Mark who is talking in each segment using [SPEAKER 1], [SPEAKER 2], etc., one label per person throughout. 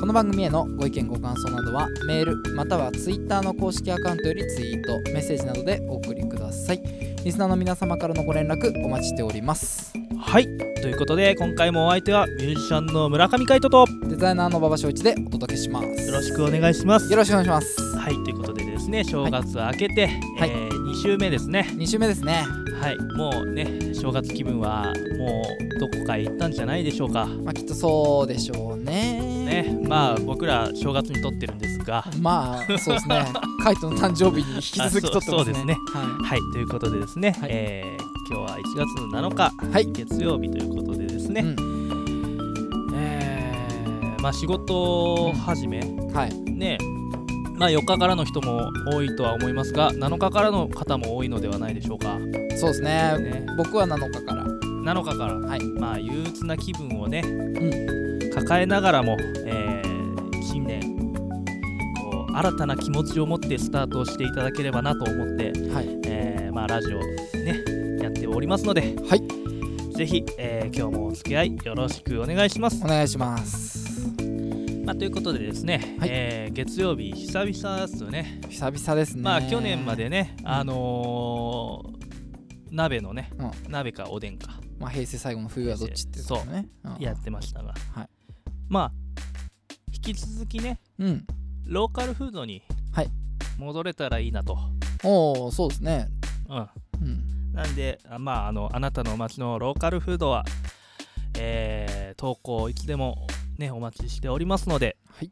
[SPEAKER 1] この番組へのご意見ご感想などはメールまたはツイッターの公式アカウントよりツイートメッセージなどでお送りください。リスナーの皆様からのご連絡お待ちしております。
[SPEAKER 2] はい。ということで今回もお相手はミュージシャンの村上海人と
[SPEAKER 1] デザイナーの馬場翔一でお届けします。
[SPEAKER 2] よろしくお願いします。
[SPEAKER 1] よろしくお願いします。
[SPEAKER 2] はい。ということでですね正月明けて、
[SPEAKER 1] はい。
[SPEAKER 2] えー2週目ですね。
[SPEAKER 1] 2週目ですね。
[SPEAKER 2] はい。もうね正月気分はもうどこかへ行ったんじゃないでしょうか。
[SPEAKER 1] まあきっとそうでしょうね
[SPEAKER 2] ね。まあ僕ら正月に撮ってるんですが。
[SPEAKER 1] まあそうですね。カイトの誕生日に引き続き撮ってますね。
[SPEAKER 2] あそうですね。
[SPEAKER 1] は
[SPEAKER 2] はいということでですね、
[SPEAKER 1] はい。
[SPEAKER 2] えー今日は1月の7日、
[SPEAKER 1] はい
[SPEAKER 2] 月曜日ということでですね、
[SPEAKER 1] い、うん。
[SPEAKER 2] えーまあ仕事始め、
[SPEAKER 1] はい。
[SPEAKER 2] ね。まあ4日からの人も多いとは思いますが7日からの方も多いのではないでしょうか、
[SPEAKER 1] そうですね。
[SPEAKER 2] ね、
[SPEAKER 1] 僕は7日から。
[SPEAKER 2] 7日から、
[SPEAKER 1] はい。
[SPEAKER 2] まあ憂鬱な気分をね、
[SPEAKER 1] ん。
[SPEAKER 2] 抱えながらも、新たな気持ちを持ってスタートをしていただければなと思って、
[SPEAKER 1] はい。
[SPEAKER 2] えーまあ、ラジオねやっておりますので、
[SPEAKER 1] はい。
[SPEAKER 2] ぜひ、えー今日もお付き合いよろしくお願いします。
[SPEAKER 1] お。願いします。
[SPEAKER 2] まあ、ということでですね、
[SPEAKER 1] はい。
[SPEAKER 2] えー月曜日久々ですよね。
[SPEAKER 1] 久々ですね。
[SPEAKER 2] まあ去年までね、あのー鍋のね、
[SPEAKER 1] うん。
[SPEAKER 2] 鍋かおでんか。
[SPEAKER 1] まあ、平成最後の冬はどっちってやつだよね。うん。
[SPEAKER 2] やってましたが、
[SPEAKER 1] はい。
[SPEAKER 2] まあ引き続きね
[SPEAKER 1] うん
[SPEAKER 2] ローカルフードに
[SPEAKER 1] はい。
[SPEAKER 2] 戻れたらいいなと、
[SPEAKER 1] おおそうですね。
[SPEAKER 2] うん、
[SPEAKER 1] うん。
[SPEAKER 2] なんであまああのあなたのお町のローカルフードは、えー投稿いつでもねお待ちしておりますので
[SPEAKER 1] はい。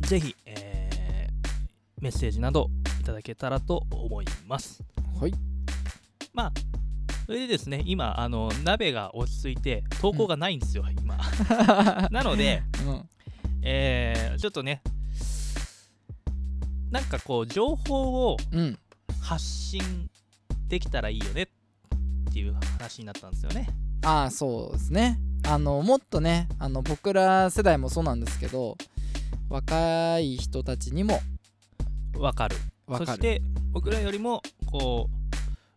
[SPEAKER 2] ぜひ、えーメッセージなどいただけたらと思います。
[SPEAKER 1] はい。
[SPEAKER 2] まあそれでですね今あの鍋が落ち着いて投稿がないんですよ、今。なので、
[SPEAKER 1] うん。
[SPEAKER 2] えーちょっとねなんかこう情報を
[SPEAKER 1] うん。
[SPEAKER 2] 発信できたらいいよねっていう話になったんですよね。
[SPEAKER 1] ああそうですね。あのもっとねあの僕ら世代もそうなんですけど若い人たちにも
[SPEAKER 2] わかる。
[SPEAKER 1] 分かる。
[SPEAKER 2] そして僕らよりもこ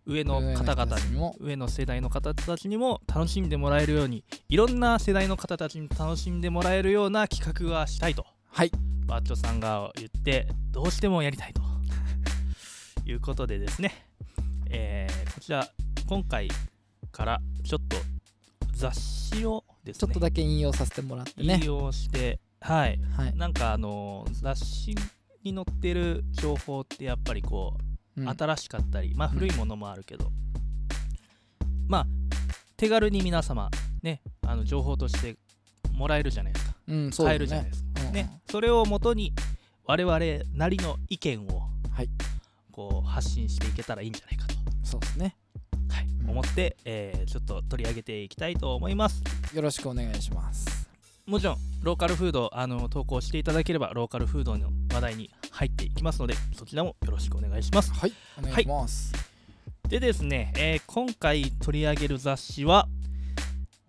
[SPEAKER 2] う上の方々に
[SPEAKER 1] も。
[SPEAKER 2] 上の世代の方たちにも楽しんでもらえるようにいろんな世代の方たちに楽しんでもらえるような企画がしたいと。
[SPEAKER 1] はい
[SPEAKER 2] バッチョさんが言ってどうしてもやりたいと。いうことでですね、えーこちら今回からちょっと雑誌をですね
[SPEAKER 1] ちょっとだけ引用させてもらってね。
[SPEAKER 2] 引用してはい。
[SPEAKER 1] はい、
[SPEAKER 2] なんかあの雑誌に載ってる情報ってやっぱりこう、
[SPEAKER 1] うん。
[SPEAKER 2] 新しかったりまあ
[SPEAKER 1] うん。
[SPEAKER 2] 古いものもあるけど、まあ手軽に皆様ねあの情報としてもらえるじゃないですか。
[SPEAKER 1] うん、
[SPEAKER 2] 買えるじゃないですか。
[SPEAKER 1] うんうん
[SPEAKER 2] ね。それをもとに我々なりの意見を
[SPEAKER 1] はい。
[SPEAKER 2] こう発信していけたらいいんじゃないかと、
[SPEAKER 1] そうですね。
[SPEAKER 2] はい。
[SPEAKER 1] うん。
[SPEAKER 2] 思って、えーちょっと取り上げていきたいと思います。
[SPEAKER 1] よろしくお願いします。
[SPEAKER 2] もちろんローカルフードあの投稿していただければローカルフードの話題に入っていきますのでそちらもよろしくお願いします。
[SPEAKER 1] はい。お願いします、
[SPEAKER 2] でですね、えー今回取り上げる雑誌は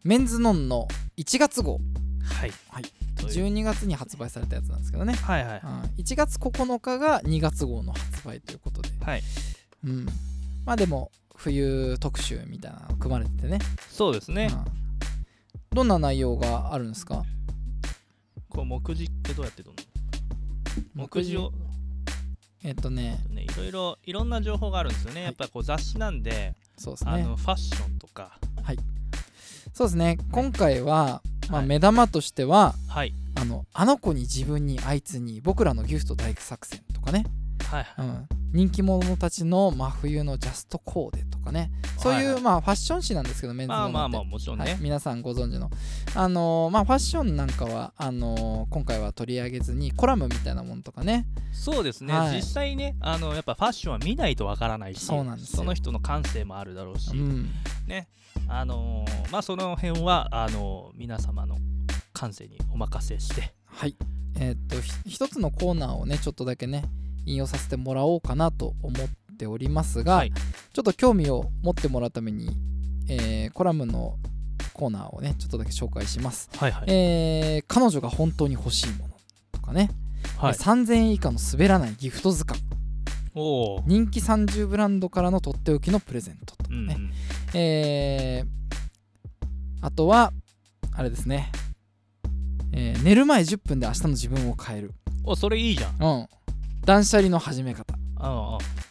[SPEAKER 1] メンズノンの1月号。
[SPEAKER 2] はい、
[SPEAKER 1] はい12月に発売されたやつなんですけどね、
[SPEAKER 2] はいはい。
[SPEAKER 1] うん、1月9日が2月号の発売ということで。
[SPEAKER 2] はい。
[SPEAKER 1] うん。まあでも冬特集みたいなの組まれててね。
[SPEAKER 2] そうですね、
[SPEAKER 1] うん。どんな内容があるんですか？
[SPEAKER 2] こう目次ってどうやって取るの目次？を？
[SPEAKER 1] えっとね。
[SPEAKER 2] ねいろいろいろんな情報があるんですよね、
[SPEAKER 1] はい。
[SPEAKER 2] やっぱこう雑誌なんで、
[SPEAKER 1] そうですね。
[SPEAKER 2] あのファッションとか。
[SPEAKER 1] そうですね。今回は、まあ、
[SPEAKER 2] はい。
[SPEAKER 1] 目玉としては、
[SPEAKER 2] はい。
[SPEAKER 1] あのあの子に自分にあいつに僕らのギフト大作戦とかね、
[SPEAKER 2] はい
[SPEAKER 1] うん、人気者たちの真冬のジャストコーデとかね。そういう、
[SPEAKER 2] はい。はい
[SPEAKER 1] まあファッション誌なんですけどメンズ
[SPEAKER 2] まあまあまあ
[SPEAKER 1] あ
[SPEAKER 2] もちろんね、
[SPEAKER 1] はい、皆さんご存知の。あのーまあファッションなんかはあのー今回は取り上げずにコラムみたいなものとかね。
[SPEAKER 2] そうですね、
[SPEAKER 1] はい。
[SPEAKER 2] 実際ねあのやっぱファッションは見ないとわからないし
[SPEAKER 1] そうなんですよ。
[SPEAKER 2] その人の感性もあるだろうし、
[SPEAKER 1] うん。
[SPEAKER 2] ね。あのーまあその辺はあのー皆様の感性にお任せして。
[SPEAKER 1] はい。えーっとひ一つのコーナーをねちょっとだけね引用させてもらおうかなと思っておりますが、
[SPEAKER 2] はい
[SPEAKER 1] ちょっと興味を持ってもらうために、えーコラムのコーナーをねちょっとだけ紹介します、
[SPEAKER 2] はいはい。
[SPEAKER 1] えー彼女が本当に欲しいものとかね、
[SPEAKER 2] はい。
[SPEAKER 1] 3000円以下の滑らないギフト図鑑。
[SPEAKER 2] おお
[SPEAKER 1] 人気30ブランドからのとっておきのプレゼントとかね、
[SPEAKER 2] うんうん。
[SPEAKER 1] えーあとはあれですね、えー寝る前10分で明日の自分を変える、
[SPEAKER 2] おそれいいじゃん。
[SPEAKER 1] うん、断捨離の始め方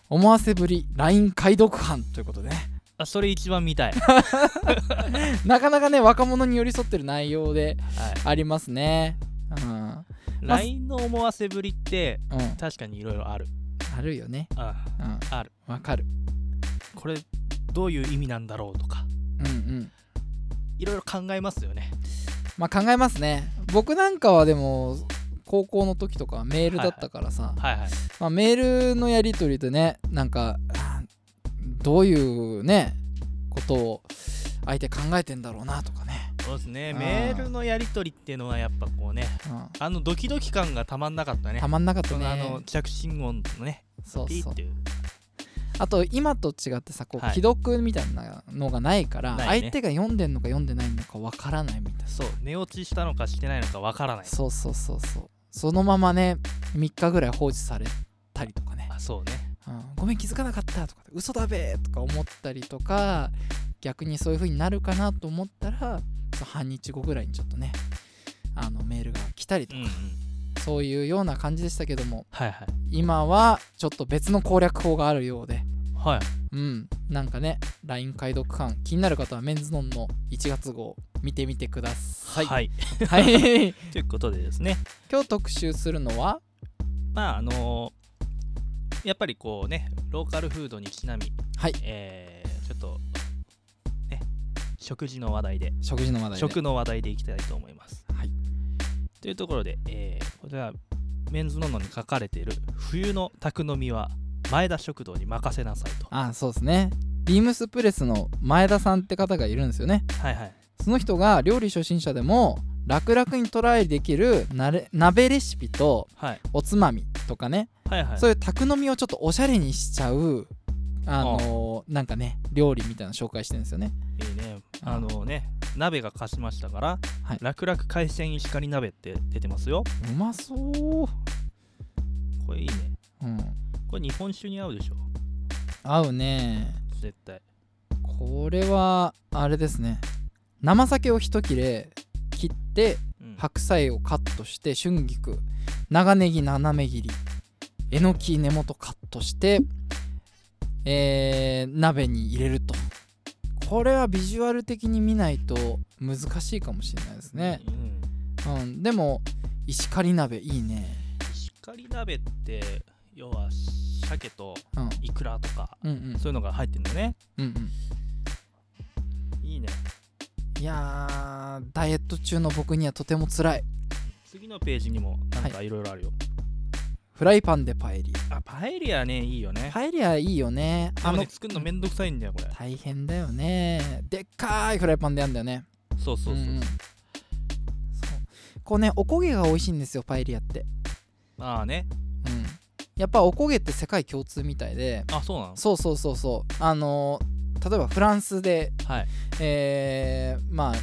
[SPEAKER 1] 思わせぶり LINE 解読班ということでね。
[SPEAKER 2] あそれ一番見たい、
[SPEAKER 1] なかなかね若者に寄り添ってる内容で
[SPEAKER 2] は
[SPEAKER 1] ありますね。うん、
[SPEAKER 2] い、LINE の思わせぶりって
[SPEAKER 1] うん、
[SPEAKER 2] 確かにいろいろある。
[SPEAKER 1] あるよね。
[SPEAKER 2] あ
[SPEAKER 1] うん。
[SPEAKER 2] ある。
[SPEAKER 1] わかる。
[SPEAKER 2] これどういう意味なんだろうとか。
[SPEAKER 1] うんうん。
[SPEAKER 2] いろいろ考えますよね。
[SPEAKER 1] まあ考えますね。僕なんかはでも高校の時とかはメールだったからさ、
[SPEAKER 2] はい。はい
[SPEAKER 1] まあ、メールのやり取りでねなんかあどういうねことを相手考えてんだろうなとかね、
[SPEAKER 2] そうですね。メールのやり取りっていうのはやっぱこうね
[SPEAKER 1] う
[SPEAKER 2] あのドキドキ感がたまんなかったね。
[SPEAKER 1] ん、たまんなかった
[SPEAKER 2] そのあ
[SPEAKER 1] ね
[SPEAKER 2] の着信音のね
[SPEAKER 1] そうそう。
[SPEAKER 2] ピーっていう。
[SPEAKER 1] あと今と違ってさこう
[SPEAKER 2] はい。
[SPEAKER 1] 既読みたいなのがないから、相手が読んでんのか読んでないのかわからないみたいな。
[SPEAKER 2] そう。寝落ちしたのかしてないのかわからない。
[SPEAKER 1] そうそうそうそうそのままね3日ぐらい放置されたりとかね、
[SPEAKER 2] あそうね。
[SPEAKER 1] うん、ごめん気づかなかったとか嘘だべとか思ったりとか逆にそういう風になるかなと思ったら半日後ぐらいにちょっとねあのメールが来たりとか、
[SPEAKER 2] うんうん。
[SPEAKER 1] そういうような感じでしたけども
[SPEAKER 2] はいはい。
[SPEAKER 1] 今はちょっと別の攻略法があるようで
[SPEAKER 2] はい。
[SPEAKER 1] うんなんかね LINE 解読感気になる方はメンズノンの1月号見てみてください。
[SPEAKER 2] はい、
[SPEAKER 1] はい、
[SPEAKER 2] ということでですね。
[SPEAKER 1] 今日特集するのは？
[SPEAKER 2] まああのやっぱりこうねローカルフードにちなみ、
[SPEAKER 1] はい。
[SPEAKER 2] えーちょっとね食事の話題で
[SPEAKER 1] 食事の話題で。
[SPEAKER 2] 食の話題でいきたいと思います。
[SPEAKER 1] はい。
[SPEAKER 2] というところで、えーこちらメンズノンノに書かれている冬の宅飲みは前田食堂に任せなさいと。
[SPEAKER 1] あそうですね。ビームスプレスの前田さんって方がいるんですよね。
[SPEAKER 2] はいはい
[SPEAKER 1] その人が料理初心者でも楽々にトライできるなれ鍋レシピと
[SPEAKER 2] はい。
[SPEAKER 1] おつまみとかね、
[SPEAKER 2] はいはい。
[SPEAKER 1] そういう宅飲みをちょっとおしゃれにしちゃうあのーなんかね料理みたいなの紹介してるんですよね。
[SPEAKER 2] いいね。
[SPEAKER 1] うん
[SPEAKER 2] あのね鍋が貸しましたから、
[SPEAKER 1] はい。
[SPEAKER 2] 楽々海鮮石狩鍋って出てますよ。
[SPEAKER 1] うまそう。
[SPEAKER 2] これいいね。
[SPEAKER 1] うん。
[SPEAKER 2] これ日本酒に合うでしょ。
[SPEAKER 1] 合うね。
[SPEAKER 2] 絶対。
[SPEAKER 1] これはあれですね生酒を一切れ切って
[SPEAKER 2] うん。
[SPEAKER 1] 白菜をカットして春菊。長ネギ斜め切り。えのき根元カットしてえー鍋に入れると。これはビジュアル的に見ないと難しいかもしれないですね、
[SPEAKER 2] うん。
[SPEAKER 1] うん、でも石狩鍋いいね。
[SPEAKER 2] 石狩鍋って要は鮭と
[SPEAKER 1] うん。
[SPEAKER 2] イクラとか
[SPEAKER 1] うんうん。
[SPEAKER 2] そういうのが入ってるんだね。
[SPEAKER 1] うんうんやーダイエット中の僕にはとても辛い。
[SPEAKER 2] 次のページにもなんかい。ろいろあるよ、
[SPEAKER 1] フライパンでパエリ
[SPEAKER 2] あパエリアねいいよね。
[SPEAKER 1] アパエリアいいよね。
[SPEAKER 2] あの作るのめんどくさいんだよこれ。
[SPEAKER 1] 大変だよね。でっかいフライパンでやんだよね。
[SPEAKER 2] そうそうそうそう、
[SPEAKER 1] んん。そう。こうねおこげが美味しいんですよパエリアって。
[SPEAKER 2] ああね。
[SPEAKER 1] うん。やっぱおこげって世界共通みたいで。
[SPEAKER 2] あそうなの？
[SPEAKER 1] そうそうそうそう。あのー例えばフランスで
[SPEAKER 2] はい。
[SPEAKER 1] えーまあ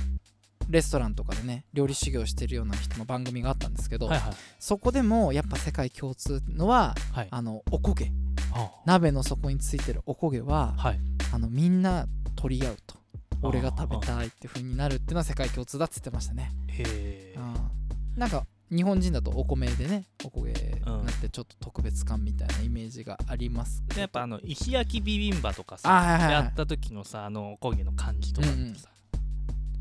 [SPEAKER 1] レストランとかでね料理修行してるような人の番組があったんですけど、
[SPEAKER 2] はいはい。
[SPEAKER 1] そこでもやっぱ世界共通のは
[SPEAKER 2] はい。
[SPEAKER 1] あのおこげ。
[SPEAKER 2] あ
[SPEAKER 1] 鍋の底についてるおこげは
[SPEAKER 2] はい。
[SPEAKER 1] あのみんな取り合うと。俺が食べたいって風になるっていうのは世界共通だっつってましたね、
[SPEAKER 2] へえ
[SPEAKER 1] うん。なんか日本人だとお米でねおこげになってちょっと特別感みたいなイメージがありますけど。
[SPEAKER 2] やっぱあの石焼きビビンバとかさ
[SPEAKER 1] あはいはいはい。
[SPEAKER 2] やった時のさあのおこげの感じとかってさ、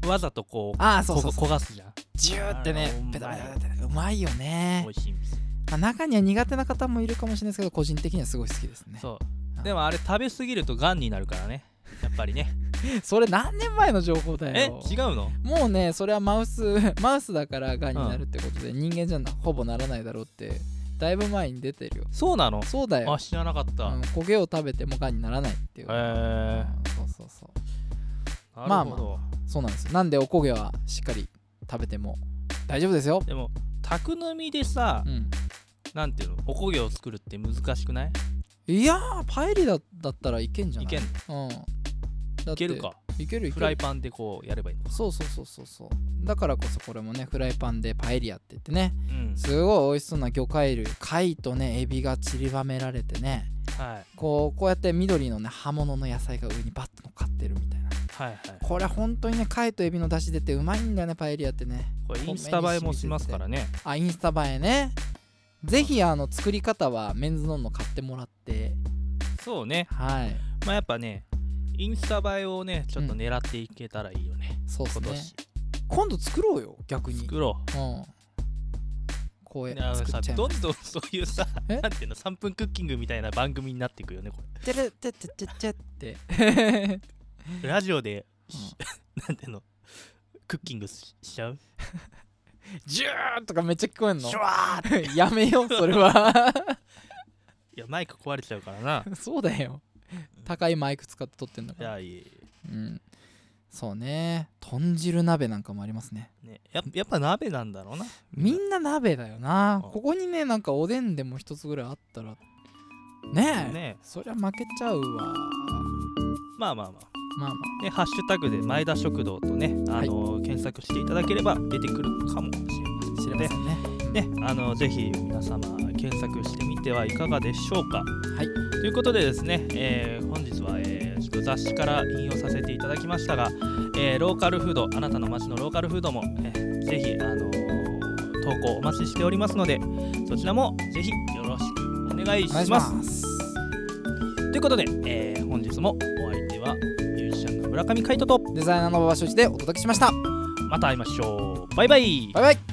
[SPEAKER 2] わざとこう
[SPEAKER 1] ああそうそうそう。
[SPEAKER 2] こ焦がすじゃん。
[SPEAKER 1] ジューってねペタペタペタうまいよね。
[SPEAKER 2] 美、味しいんですよ。
[SPEAKER 1] まあ、中には苦手な方もいるかもしれないですけど個人的にはすごい好きですね。
[SPEAKER 2] そう。
[SPEAKER 1] あ
[SPEAKER 2] でもあれ食べ過ぎるとがんになるからね。やっぱりね
[SPEAKER 1] それ何年前の情報だ
[SPEAKER 2] え
[SPEAKER 1] よ
[SPEAKER 2] 違うの？
[SPEAKER 1] もうねそれはマウス マウスだからがんになるってことで、人間じゃなほぼならないだろうってだいぶ前に出てるよ。
[SPEAKER 2] そうなの？
[SPEAKER 1] そうだよ。
[SPEAKER 2] あ、知らなかった、
[SPEAKER 1] うん、焦げを食べてもがんにならないっていう、
[SPEAKER 2] へえ
[SPEAKER 1] うんそうそう。そうまあまそうなんですよ。なんでお焦げはしっかり食べても大丈夫ですよ。
[SPEAKER 2] でも宅飲みでさ
[SPEAKER 1] うん。
[SPEAKER 2] なんていうの？おこげを作るって難しくない？
[SPEAKER 1] いやーパエリアだったらいけんじゃない？
[SPEAKER 2] いけん
[SPEAKER 1] うん
[SPEAKER 2] いけるか。
[SPEAKER 1] いけるいける。
[SPEAKER 2] フライパンでこうやればいいのか。
[SPEAKER 1] そうそうそうそうそう。だからこそこれもねフライパンでパエリアって言ってね。
[SPEAKER 2] うん。
[SPEAKER 1] すごい美味しそうな魚介類貝とねエビが散りばめられてね。
[SPEAKER 2] はい。
[SPEAKER 1] こうこうやって緑のね葉物の野菜が上にバッと乗っかってるみたいな。
[SPEAKER 2] はいはい。
[SPEAKER 1] これ本当にね貝とエビの出汁出てうまいんだよねパエリアってね。
[SPEAKER 2] これインスタ映えもしますからね。
[SPEAKER 1] あインスタ映えね。ぜひあの作り方はメンズノンノ買ってもらって。
[SPEAKER 2] そうね。
[SPEAKER 1] はい。
[SPEAKER 2] まあやっぱねインスタ映えをねちょっと狙っていけたらいいよね、
[SPEAKER 1] そうっすね。
[SPEAKER 2] 今
[SPEAKER 1] 度作ろうよ逆に。
[SPEAKER 2] 作ろ
[SPEAKER 1] う。う
[SPEAKER 2] う
[SPEAKER 1] や作
[SPEAKER 2] さ
[SPEAKER 1] っちゃ
[SPEAKER 2] どんどんそういうさ
[SPEAKER 1] え？
[SPEAKER 2] なんていうの3分クッキングみたいな番組になっていくよねこ
[SPEAKER 1] てれててててって。
[SPEAKER 2] れラジオで、し なんていうのクッキングししちゃう？
[SPEAKER 1] ジューとかめっちゃ聞こえんの？やめようそれは。い
[SPEAKER 2] やマイク壊れちゃうからな。
[SPEAKER 1] そうだよ高いマイク使って撮ってんだ
[SPEAKER 2] い
[SPEAKER 1] から。
[SPEAKER 2] やいい
[SPEAKER 1] うん。そうね。豚汁鍋なんかもありますね。
[SPEAKER 2] ねややっぱ鍋なんだろうな。
[SPEAKER 1] みんな鍋だよな。
[SPEAKER 2] うん。
[SPEAKER 1] ここにねなんかおでんでも一つぐらいあったら。ねえ。
[SPEAKER 2] ね
[SPEAKER 1] そりゃ負けちゃうわ。
[SPEAKER 2] まあまあまあ。
[SPEAKER 1] まあま
[SPEAKER 2] ね、ハッシュタグで前田食堂とね、あの検索していただければ出てくるかもしれません
[SPEAKER 1] あ知れませんね
[SPEAKER 2] ね、あのぜひ皆様検索してみてはいかがでしょうか。
[SPEAKER 1] はい
[SPEAKER 2] ということでですね、えー本日は、えーちょっと雑誌から引用させていただきましたが、えーローカルフードあなたの街のローカルフードも、えーぜひ、あのー投稿お待ちしておりますのでそちらもぜひよろしくお願いし。
[SPEAKER 1] ます
[SPEAKER 2] ということで、えー本日もお相手はミュージシャンの村上海人と
[SPEAKER 1] デザイナーの馬場所一でお届けしました
[SPEAKER 2] また会いましょう。バイバイ
[SPEAKER 1] バイバイ